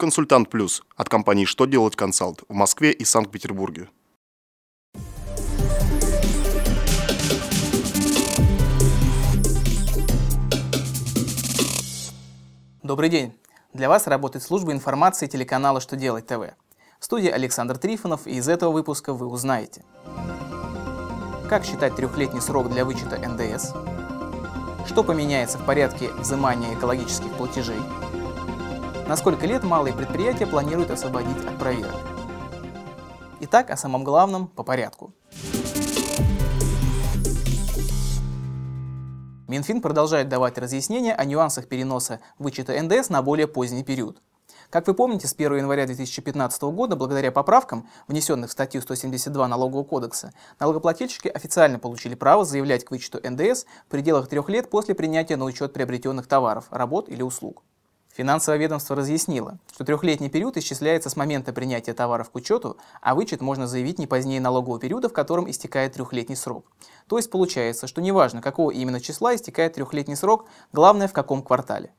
Консультант Плюс от компании «Что делать консалт» в Москве и Санкт-Петербурге. Добрый день! Для вас работает служба информации телеканала «Что делать ТВ». В студии Александр Трифонов, и из этого выпуска вы узнаете Как считать трехлетний срок для вычета НДС? Что поменяется в порядке взимания экологических платежей? На сколько лет малые предприятия планируют освободить от проверок? Итак, о самом главном по порядку. Минфин продолжает давать разъяснения о нюансах переноса вычета НДС на более поздний период. Как вы помните, с 1 января 2015 года, благодаря поправкам, внесенных в статью 172 Налогового кодекса, налогоплательщики официально получили право заявлять к вычету НДС в пределах трех лет после принятия на учет приобретенных товаров, работ или услуг. Финансовое ведомство разъяснило, что трехлетний период исчисляется с момента принятия товаров к учету, а вычет можно заявить не позднее налогового периода, в котором истекает трехлетний срок. То есть получается, что неважно, какого именно числа истекает трехлетний срок, главное в каком квартале.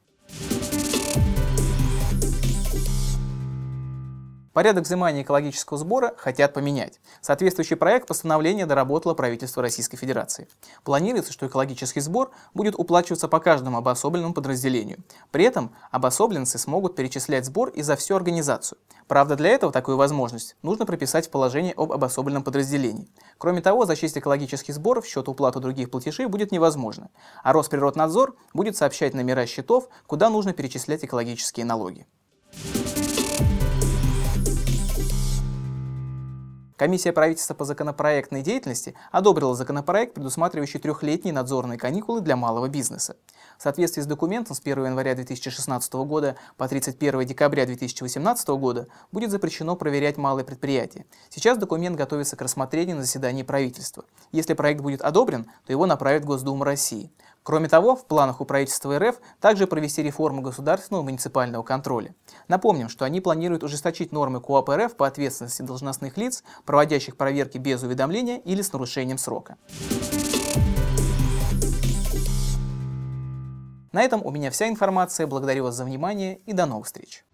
Порядок взимания экологического сбора хотят поменять. Соответствующий проект постановления доработало правительство Российской Федерации. Планируется, что экологический сбор будет уплачиваться по каждому обособленному подразделению. При этом обособленцы смогут перечислять сбор и за всю организацию. Правда, для этого такую возможность нужно прописать в положении об обособленном подразделении. Кроме того, зачесть экологический сбор в счет уплаты других платежей будет невозможно, а Росприроднадзор будет сообщать номера счетов, куда нужно перечислять экологические налоги. Комиссия правительства по законопроектной деятельности одобрила законопроект, предусматривающий трехлетние надзорные каникулы для малого бизнеса. В соответствии с документом с 1 января 2016 года по 31 декабря 2018 года будет запрещено проверять малые предприятия. Сейчас документ готовится к рассмотрению на заседании правительства. Если проект будет одобрен, то его направят в Госдуму России. Кроме того, в планах у правительства РФ также провести реформу государственного муниципального контроля. Напомним, что они планируют ужесточить нормы КОАП РФ по ответственности должностных лиц, проводящих проверки без уведомления или с нарушением срока. На этом у меня вся информация. Благодарю вас за внимание и до новых встреч.